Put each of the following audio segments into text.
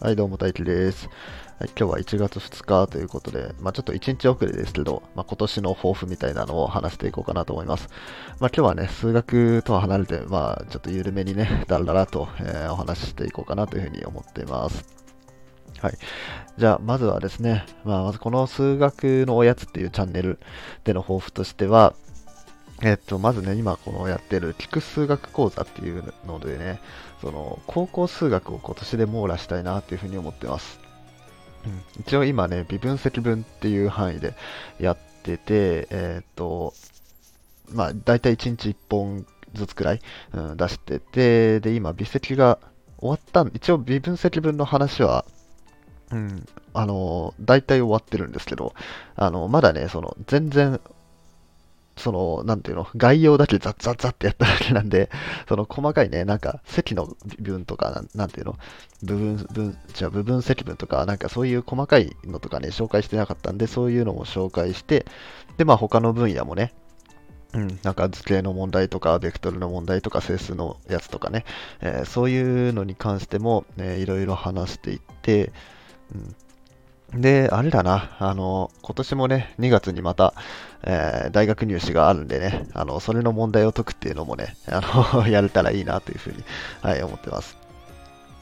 はい、どうも、大輝です。はい、今日は1月2日ということで、まあ、ちょっと1日遅れですけど、まあ、今年の抱負みたいなのを話していこうかなと思います。まあ、今日はね、数学とは離れて、まあ、ちょっと緩めにね、だらだらと、えーお話ししていこうかなというふうに思っています。はい。じゃあ、まずはですね、まあ、まずこの数学のおやつっていうチャンネルでの抱負としては、えっと、まずね、今このやってる聞く数学講座っていうのでね、その、高校数学を今年で網羅したいなっていうふうに思ってます。うん、一応今ね、微分積分っていう範囲でやってて、えっと、まあ、だいたい1日1本ずつくらい、うん、出してて、で、今、微積が終わったん、一応微分積分の話は、うん、あの、大体終わってるんですけど、あの、まだね、その、全然、その、なんていうの、概要だけザッザッザッってやっただけなんで、その細かいね、なんか積の微分とか、なんなんていうの、部分、分、じゃ部分積分とか、なんかそういう細かいのとかね、紹介してなかったんで、そういうのも紹介して、で、まあ他の分野もね、うん、なんか図形の問題とか、ベクトルの問題とか、整数のやつとかね、えーそういうのに関しても、ね、いろいろ話していって、うん、で、あれだな、あの、今年もね、2月にまた、えー大学入試があるんでね、あの、それの問題を解くっていうのもね、あの、やれたらいいなというふうに、はい、思ってます。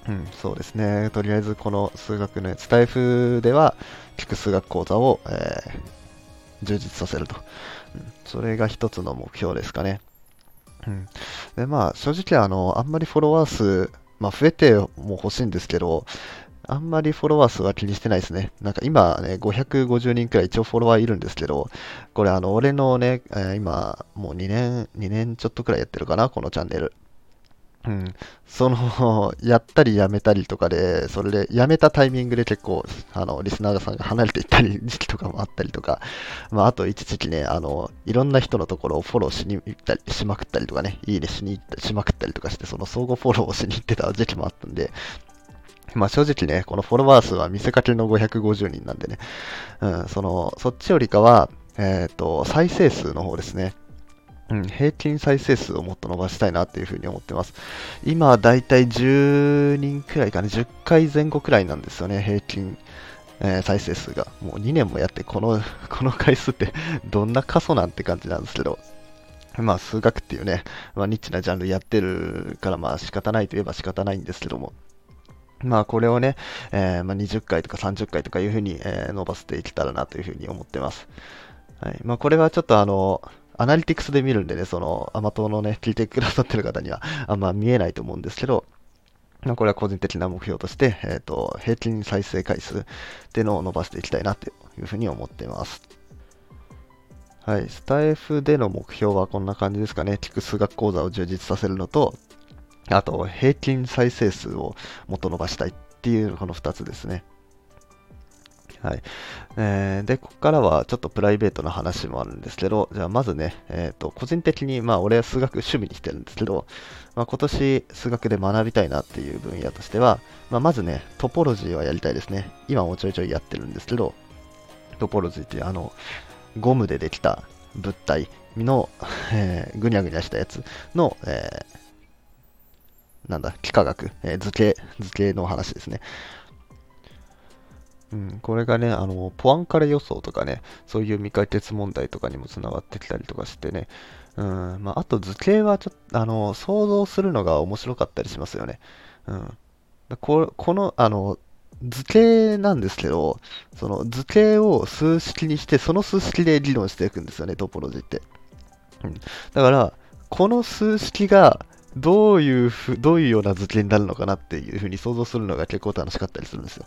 うん、そうですね。とりあえず、この数学のスタイフでは、聞く数学講座を、えー充実させると。うん、それが一つの目標ですかね。うん。で、まあ、正直、あの、あんまりフォロワー数、まあ、増えても欲しいんですけど、あんまりフォロワー数は気にしてないですね。なんか今ね、550人くらい一応フォロワーいるんですけど、これあの、俺のね、今、もう2年、2年ちょっとくらいやってるかな、このチャンネル。うん。その、やったりやめたりとかで、それで、やめたタイミングで結構、あの、リスナーさんが離れていったり、時期とかもあったりとか、まあ、あと一時期ね、あの、いろんな人のところをフォローしに行ったり、しまくったりとかね、いいねしに行ったりしまくったりとかして、その相互フォローをしに行ってた時期もあったんで、まあ正直ね、このフォロワー数は見せかけの550人なんでね、うん、その、そっちよりかは、えっ、と、再生数の方ですね。うん、平均再生数をもっと伸ばしたいなっていうふうに思ってます。今、だいたい10人くらいかな、10回前後くらいなんですよね、平均、えー再生数が。もう2年もやって、この、この回数ってどんな過疎なんて感じなんですけど、まあ、数学っていうね、まあ、ニッチなジャンルやってるから、まあ、仕方ないといえば仕方ないんですけども、まあ、これをね、えーまあ、20回とか30回とかいうふうに、えー伸ばしていけたらなというふうに思ってます。はい。まあ、これはちょっとあの、アナリティクスで見るんでね、その、アマトのね、聞いてくださってる方には、あんま見えないと思うんですけど、まあ、これは個人的な目標として、えっ、と、平均再生回数っていうのを伸ばしていきたいなというふうに思っています。はい。スタイフでの目標はこんな感じですかね。聞く数学講座を充実させるのと、あと、平均再生数をもっと伸ばしたいっていう、この2つですね。はい。えーで、ここからはちょっとプライベートな話もあるんですけど、じゃあまずね、えっ、と、個人的に、まあ、俺は数学趣味にしてるんですけど、まあ、今年数学で学びたいなっていう分野としては、まあ、まずね、トポロジーはやりたいですね。今もちょいちょいやってるんですけど、トポロジーっていうあの、ゴムでできた物体の、えーぐにゃぐにゃしたやつの、えーなんだ、幾何学、えー図形、図形の話ですね。うん、これがね、あの、ポアンカレ予想とかね、そういう未解決問題とかにもつながってきたりとかしてね、うん、まあ、あと図形はちょっと、あの、想像するのが面白かったりしますよね。うん。ここの、あの、図形なんですけど、その図形を数式にして、その数式で理論していくんですよね、トポロジーって。うん。だから、この数式が、どういうふ、どういうような図形になるのかなっていうふうに想像するのが結構楽しかったりするんですよ。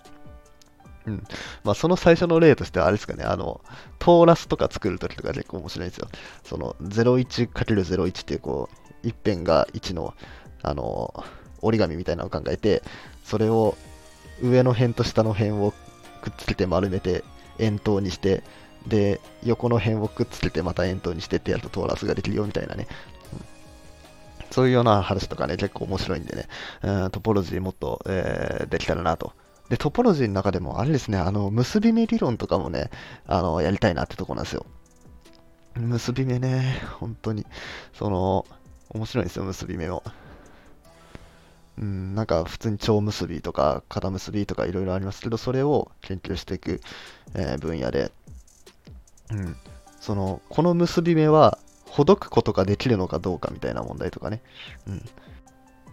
うん。まあ、その最初の例としては、あれですかね、あの、トーラスとか作るときとか結構面白いんですよ。その、01×01 っていう、こう、一辺が1の、あの、折り紙みたいなのを考えて、それを上の辺と下の辺をくっつけて丸めて円筒にして、で、横の辺をくっつけてまた円筒にしてってやるとトーラスができるよみたいなね。そういうような話とかね、結構面白いんでね、うんトポロジーもっと、えーできたらなと。で、トポロジーの中でも、あれですね、あの、結び目理論とかもね、あの、やりたいなってとこなんですよ。結び目ね、本当に、その、面白いんですよ、結び目も。うん、なんか普通に蝶結びとか肩結びとかいろいろありますけど、それを研究していく、えー、分野で、うん、その、この結び目はほどくことができるのかどうかみたいな問題とかね、うん、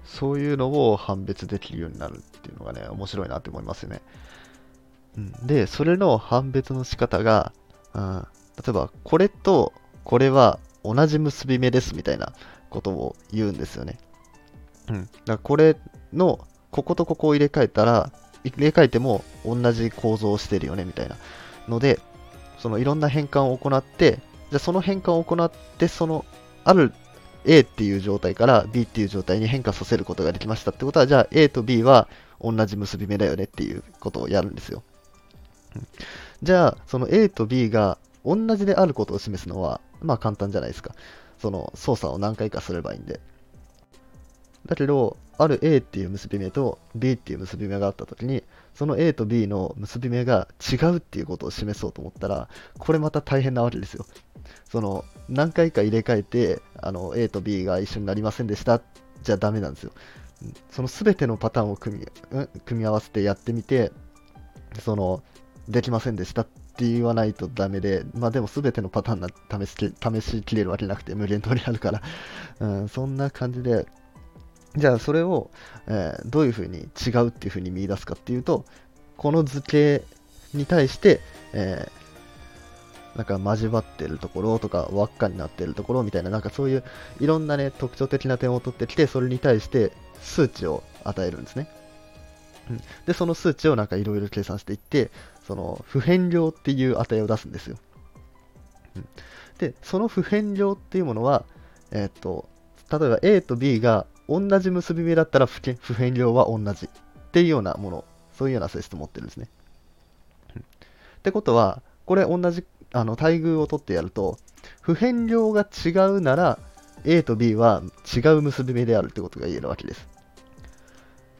そういうのを判別できるようになるっていうのがね、面白いなって思いますよね。うん、で、それの判別の仕方が、うん、例えば、これとこれは同じ結び目ですみたいなことを言うんですよね。うん。だからこれの、こことここを入れ替えたら、入れ替えても同じ構造をしてるよねみたいなので、そのいろんな変換を行って、じゃあその変換を行って、そのある A っていう状態から B っていう状態に変化させることができましたってことは、じゃあ A と B は同じ結び目だよねっていうことをやるんですよ。じゃあ、その A と B が同じであることを示すのは、まあ簡単じゃないですか。その操作を何回かすればいいんで。だけど、ある A っていう結び目と B っていう結び目があったときに、その A と B の結び目が違うっていうことを示そうと思ったら、これまた大変なわけですよ。その、何回か入れ替えて、あの、A と B が一緒になりませんでしたじゃダメなんですよ。その全てのパターンを組み組み合わせてやってみて、その、できませんでしたって言わないとダメで、まあでも全てのパターンな試し試しきれるわけなくて無限通りあるから、うん、そんな感じで、じゃあそれを、えー、どういうふうに違うっていうふうに見出すかっていうと、この図形に対して、えー、なんか交わってるところとか輪っかになってるところみたいな、なんかそういういろんなね、特徴的な点を取ってきて、それに対して数値を与えるんですね。うん、で、その数値をなんかいろいろ計算していって、その不変量っていう値を出すんですよ。うん、で、その不変量っていうものは、えっ、と、例えば A と B が同じ結び目だったら不変量は同じっていうようなもの、そういうような性質を持ってるんですね。ってことは、これ同じあの対偶を取ってやると、不変量が違うなら A と B は違う結び目であるってことが言えるわけです。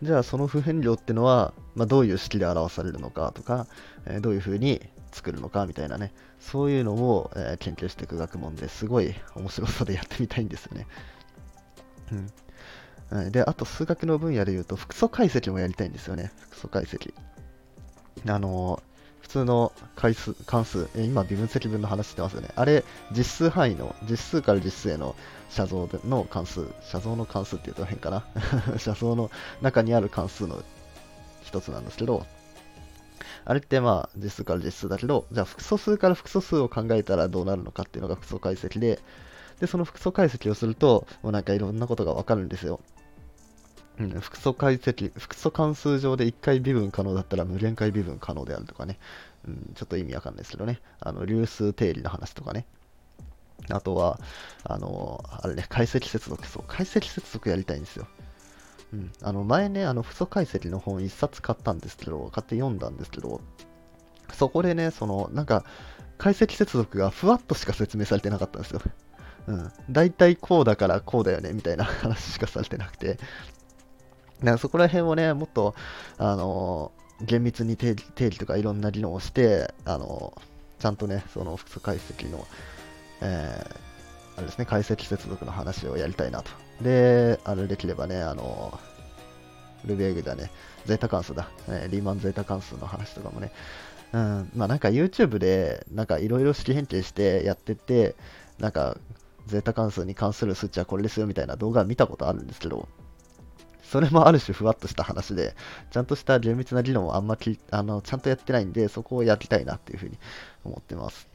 じゃあその不変量ってのは、まあ、どういう式で表されるのかとか、えー、どういうふうに作るのかみたいなね、そういうのを、えー、研究していく学問ですごい面白さでやってみたいんですよね。うん。で、あと数学の分野で言うと、複素解析もやりたいんですよね。複素解析。あのー普通の回数関数、え今、微分積分の話してますよね。あれ、実数範囲の、実数から実数への写像の関数、写像の関数って言うと変かな。写像の中にある関数の一つなんですけど、あれってまあ実数から実数だけど、じゃあ複素数から複素数を考えたらどうなるのかっていうのが複素解析で、で、その複素解析をすると、もうなんかいろんなことがわかるんですよ。うん、複素解析、複素関数上で1回微分可能だったら無限回微分可能であるとかね、うん、ちょっと意味わかんないですけどね、あの流数定理の話とかね、あとは、あの、あれね、解析接続、そう、解析接続やりたいんですよ。うん、あの前ね、あの、複素解析の本1冊買ったんですけど、買って読んだんですけど、そこでね、その、なんか、解析接続がふわっとしか説明されてなかったんですよ。うん。大体こうだからこうだよね、みたいな話しかされてなくて、だからそこら辺をね、もっと、あの厳密に定義とかいろんな理論をして、あのちゃんとね、その複素解析の、えー、あれですね、解析接続の話をやりたいなと。で、あれできればね、あのルビエグだね、ゼータ関数だ、えー、リーマンゼータ関数の話とかもね、うん、まあなんか YouTube で、なんかいろいろ式変形してやってて、なんか、ゼータ関数に関する数値はこれですよみたいな動画見たことあるんですけど、それもある種ふわっとした話で、ちゃんとした厳密な理論をあんまきあのちゃんとやってないんで、そこをやりたいなっていうふうに思ってます。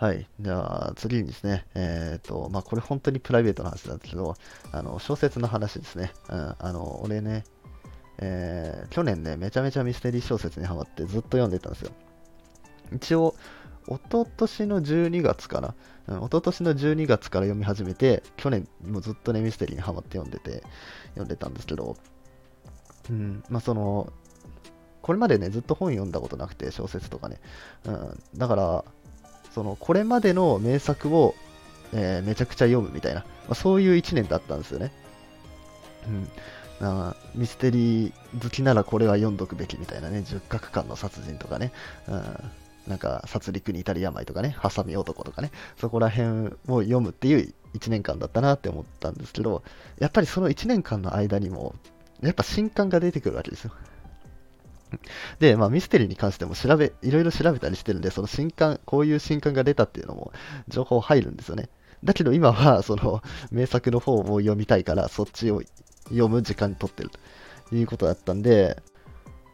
はい。じゃあ、次にですね、えっ、ー、と、まあ、これ本当にプライベートな話なんですけど、あの、小説の話ですね。うん、あの、俺ね、えー、去年ね、めちゃめちゃミステリー小説にハマってずっと読んでたんですよ。一応、一昨年の12月かな、うん、一昨年の12月から読み始めて、去年もずっとね、ミステリーにハマって読んでて、読んでたんですけど、うん、まあその、これまでね、ずっと本読んだことなくて、小説とかね。うん、だから、その、これまでの名作を、えー、めちゃくちゃ読むみたいな、まあ、そういう1年だったんですよね。うん。あミステリー好きならこれは読んどくべきみたいなね、十角館の殺人とかね、うん、なんか、殺戮に至る病とかね、ハサミ男とかね、そこら辺を読むっていう1年間だったなって思ったんですけど、やっぱりその1年間の間にも、やっぱ新刊が出てくるわけですよ。で、まあ、ミステリーに関しても調べ、いろいろ調べたりしてるんで、その新刊、こういう新刊が出たっていうのも情報入るんですよね。だけど今は、その、名作の方を読みたいから、そっちを読む時間にとってるということだったんで、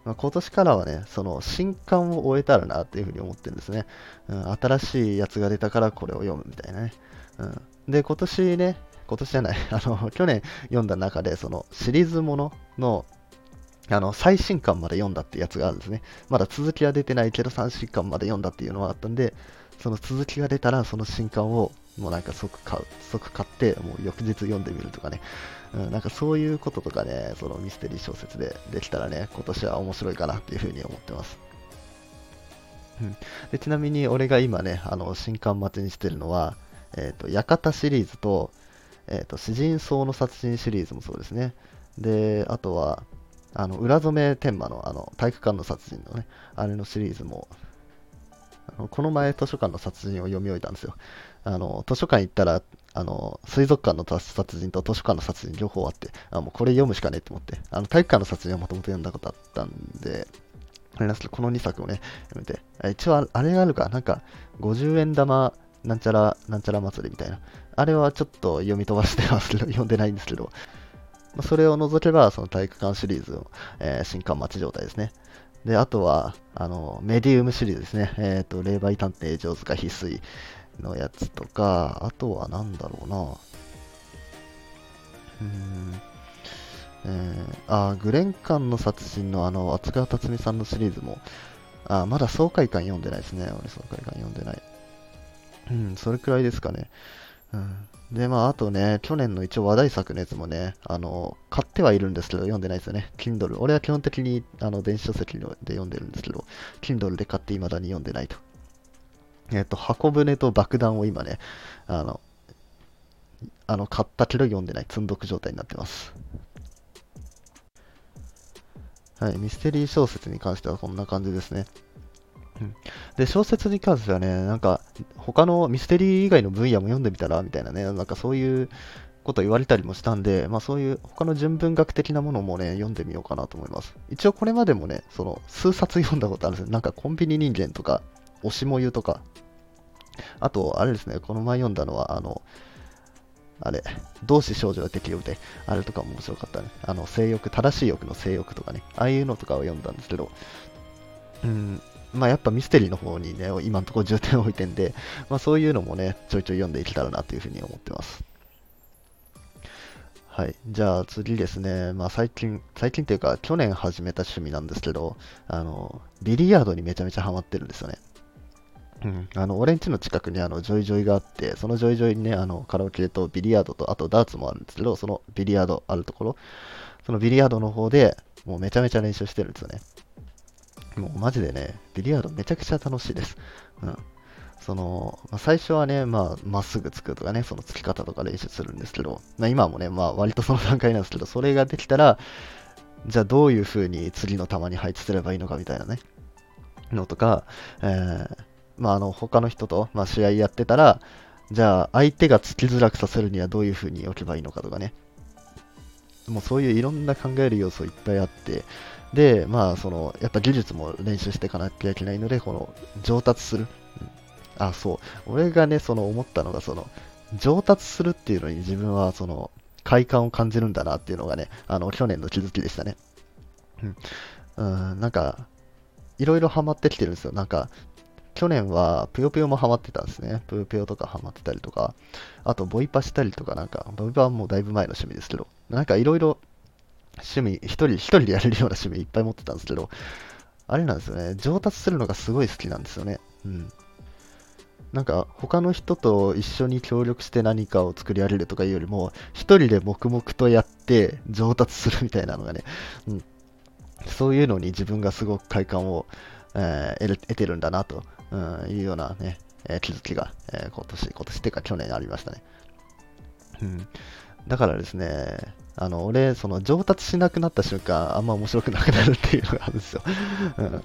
まあ、今年からはね、その新刊を終えたらなっていうふうに思ってるんですね。うん、新しいやつが出たからこれを読むみたいなね。うん、で、今年ね、今年じゃない、あの、去年読んだ中で、そのシリーズものの、あの、最新刊まで読んだってやつがあるんですね。まだ続きは出てないけど、最新刊まで読んだっていうのはあったんで、その続きが出たら、その新刊をもうなんか即買う、即買って、もう翌日読んでみるとかね。うん、なんかそういうこととかね、そのミステリー小説でできたらね、今年は面白いかなっていうふうに思ってます。うん、でちなみに俺が今ね、あの新刊待ちにしてるのは、えっ、ー、と、館シリーズと、えっ、ー、と、詩人層の殺人シリーズもそうですね。で、あとは、あの、浦染め天満のあの体育館の殺人のね、あれのシリーズも、あのこの前図書館の殺人を読み終えたんですよ。あの、図書館行ったら、あの、水族館の殺人と図書館の殺人両方あって、あもうこれ読むしかねえって思って、あの、体育館の殺人はもともと読んだことあったんで、あれなんですけど、この2作をね、読めて、一応あれがあるか、なんか、50円玉、なんちゃら、なんちゃら祭りみたいな。あれはちょっと読み飛ばしてますけど、読んでないんですけど、それを除けば、その体育館シリーズの、えー、新刊待ち状態ですね。で、あとは、あの、メディウムシリーズですね。えっ、ー、と、霊媒探偵上手か翡翠。のやつとか、あとは何だろうな。うん。えー、あ、グレンカンの殺人のあの、厚川辰巳さんのシリーズも、あ、まだ爽快感読んでないですね。俺爽快感読んでない。うん、それくらいですかね。うん。で、まあ、あとね、去年の一応話題作のやつもね、あの、買ってはいるんですけど、読んでないですよね。Kindle。俺は基本的に、あの、電子書籍で読んでるんですけど、Kindle で買って未だに読んでないと。えっ、と、箱舟と爆弾を今ね、あの、あの、買ったけど読んでない積んどく状態になってます。はい、ミステリー小説に関してはこんな感じですね。うん、で、小説に関してはね、なんか、他のミステリー以外の分野も読んでみたらみたいなね、なんかそういうこと言われたりもしたんで、まあそういう他の純文学的なものもね、読んでみようかなと思います。一応これまでもね、その数冊読んだことあるんですよ。なんかコンビニ人間とか、推しもゆとか、あと、あれですね、この前読んだのは、あの、あれ、同志少女が適用で、あれとかも面白かったね。あの、性欲、正しい欲の性欲とかね、ああいうのとかを読んだんですけど、うん、まあやっぱミステリーの方にね、今のところ重点を置いてんで、まあそういうのもね、ちょいちょい読んでいけたらなというふうに思ってます。はい。じゃあ次ですね。まあ最近、最近っていうか去年始めた趣味なんですけど、あの、ビリヤードにめちゃめちゃハマってるんですよね。うん、あの俺ん家の近くにあのジョイジョイがあって、そのジョイジョイにね、あのカラオケとビリヤードと、あとダーツもあるんですけど、そのビリヤードあるところ、そのビリヤードの方でもうめちゃめちゃ練習してるんですよね。もうマジでね、ビリヤードめちゃくちゃ楽しいです。うん。その、まあ、最初はね、まあ、まっすぐつくとかね、そのつき方とか練習するんですけど、まあ、今もね、まあ、割とその段階なんですけど、それができたら、じゃあどういう風に次の球に配置すればいいのかみたいなね、のとか、えー、まあ、あの他の人と、まあ、試合やってたら、じゃあ相手がつきづらくさせるにはどういう風に置けばいいのかとかね。もうそういういろんな考える要素いっぱいあって、で、まあ、その、やっぱ技術も練習していかなきゃいけないので、この、上達する。うん、あ、そう。俺がね、その思ったのが、その、上達するっていうのに自分は、その、快感を感じるんだなっていうのがね、あの、去年の気づきでしたね。うん、うんなんか、いろいろハマってきてるんですよ。なんか、去年はぷよぷよもハマってたんですね。ぷよぷよとかハマってたりとか、あとボイパしたりとかなんか、ボイパはもうだいぶ前の趣味ですけど、なんかいろいろ趣味、一人、一人でやれるような趣味いっぱい持ってたんですけど、あれなんですよね、上達するのがすごい好きなんですよね。うん。なんか他の人と一緒に協力して何かを作り上げるとかいうよりも、一人で黙々とやって上達するみたいなのがね、うん、そういうのに自分がすごく快感を、えー、得てるんだなと、いうようなね、えー、気づきが、えー、今年、今年っていうか去年ありましたね。うん。だからですね、あの、俺、その上達しなくなった瞬間、あんま面白くなくなるっていうのがあるんですよ。うん。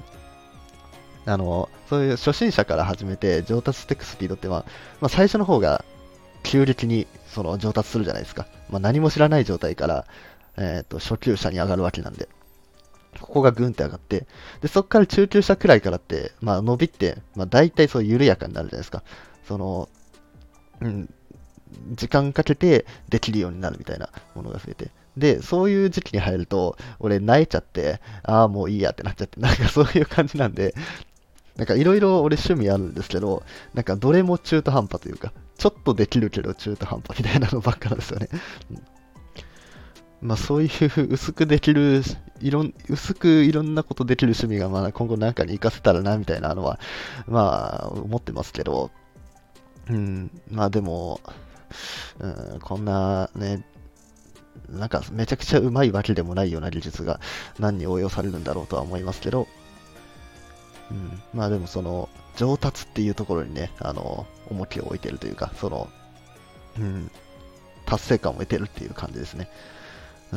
あの、そういう初心者から始めて上達していくスピードって、まあ、まあ、最初の方が急激にその上達するじゃないですか。まあ、何も知らない状態から、えっ、ー、と、初級者に上がるわけなんで。ここがグンって上がって、で、そこから中級者くらいからって、まあ伸びって、まあ大体そう緩やかになるじゃないですか。その、うん、時間かけてできるようになるみたいなものが増えて。で、そういう時期に入ると、俺泣いちゃって、ああ、もういいやってなっちゃって、なんかそういう感じなんで、なんかいろいろ俺趣味あるんですけど、なんかどれも中途半端というか、ちょっとできるけど中途半端みたいなのばっかなんですよね。うんまあそういう薄くできる、いろん、薄くいろんなことできる趣味がまあ今後なんかに活かせたらなみたいなのは、まあ思ってますけど、うん、まあでも、うん、こんなね、なんかめちゃくちゃうまいわけでもないような技術が何に応用されるんだろうとは思いますけど、うん、まあでもその上達っていうところにね、あの、重きを置いてるというか、その、うん、達成感を得てるっていう感じですね。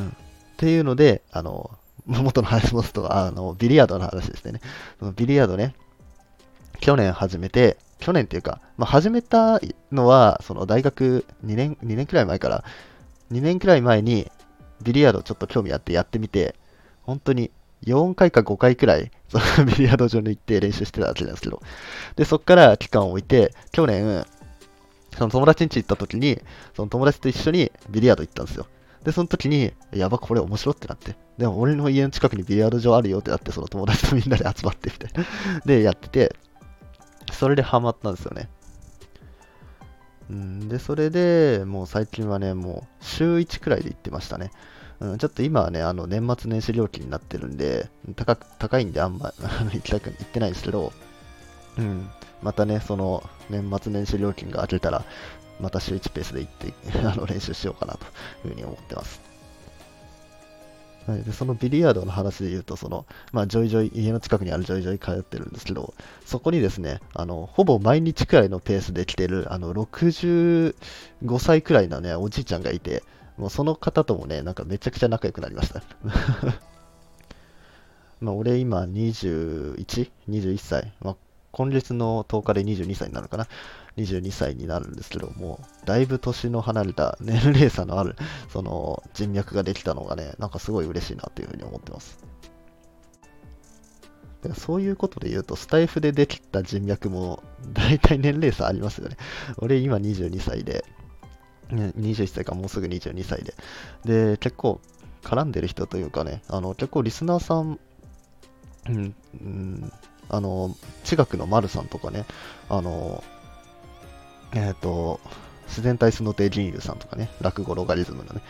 っていうので、あの、元の話戻すと、あの、ビリヤードの話ですね。そのビリヤードね、去年始めて、去年っていうか、まあ、始めたのは、その大学2年、2年くらい前から、2年くらい前にビリヤードちょっと興味あってやってみて、本当に4回か5回くらい、その ビリヤード場に行って練習してたわけなんですけど、で、そっから期間を置いて、去年、その友達ん家行った時に、その友達と一緒にビリヤード行ったんですよ。で、その時に、やば、これ面白ってなって。でも、俺の家の近くにビリヤード場あるよってなって、その友達とみんなで集まってみたいな。で、やってて、それでハマったんですよね。うん、で、それでもう最近はね、もう週1くらいで行ってましたね。うん、ちょっと今はね、あの年末年始料金になってるんで、高高いんであんま 行きたく行ってないんですけど、うん、またね、その年末年始料金が明けたら、また週1ペースで行って あの練習しようかなというふうに思ってます。はい、でそのビリヤードの話で言うと、その、まあ、ジョイジョイ、家の近くにあるジョイジョイ通ってるんですけど、そこにですね、あの、ほぼ毎日くらいのペースで来てる、あの、65歳くらいのね、おじいちゃんがいて、もうその方ともね、なんかめちゃくちゃ仲良くなりました。まあ、俺今21、21歳。まあ、今月の10日で22歳になるかな。22歳になるんですけども、だいぶ年の離れた年齢差のある、その人脈ができたのがね、なんかすごい嬉しいなというふうに思ってます。そういうことで言うと、スタイフでできた人脈も、大体年齢差ありますよね。俺今22歳で、21歳かもうすぐ22歳で。で、結構絡んでる人というかね、あの結構リスナーさん、うん、うん、あの、地学の丸さんとかね、あの、えっ、ー、と、自然体素の定銀融さんとかね、落語ロガリズムのね、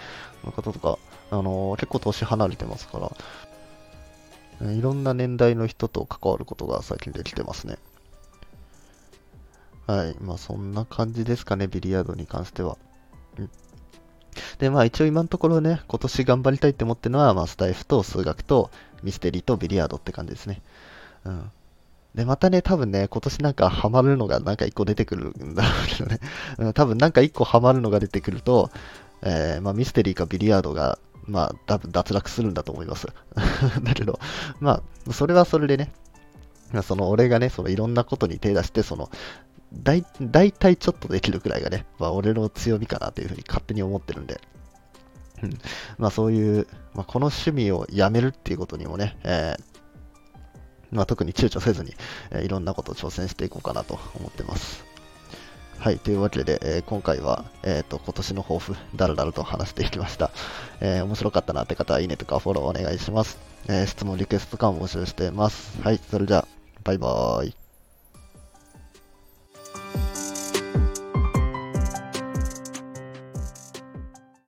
の方とか、あのー、結構年離れてますから、いろんな年代の人と関わることが最近できてますね。はい。まあそんな感じですかね、ビリヤードに関しては。うん。で、まあ一応今のところね、今年頑張りたいって思ってるのは、まあスタイフと数学とミステリーとビリヤードって感じですね。うん。で、またね、多分ね、今年なんかハマるのがなんか一個出てくるんだけどね。うん、多分なんか一個ハマるのが出てくると、えー、まあ、ミステリーかビリヤードが、まあ、多分脱落するんだと思います。だけど、まあ、それはそれでね、その俺がね、そのいろんなことに手出して、その、大体ちょっとできるくらいがね、まあ、俺の強みかなというふうに勝手に思ってるんで、うん、まあそういう、まあ、この趣味をやめるっていうことにもね、えーまあ、特に躊躇せずに、え、いろんなことを挑戦していこうかなと思ってます。はい、というわけで、えー、今回は、えーと、今年の抱負、だらだらと話していきました。えー、面白かったなって方は、いいねとかフォローお願いします。え質問、リクエストとかも募集しています。はい、それじゃあ、バイバーイ。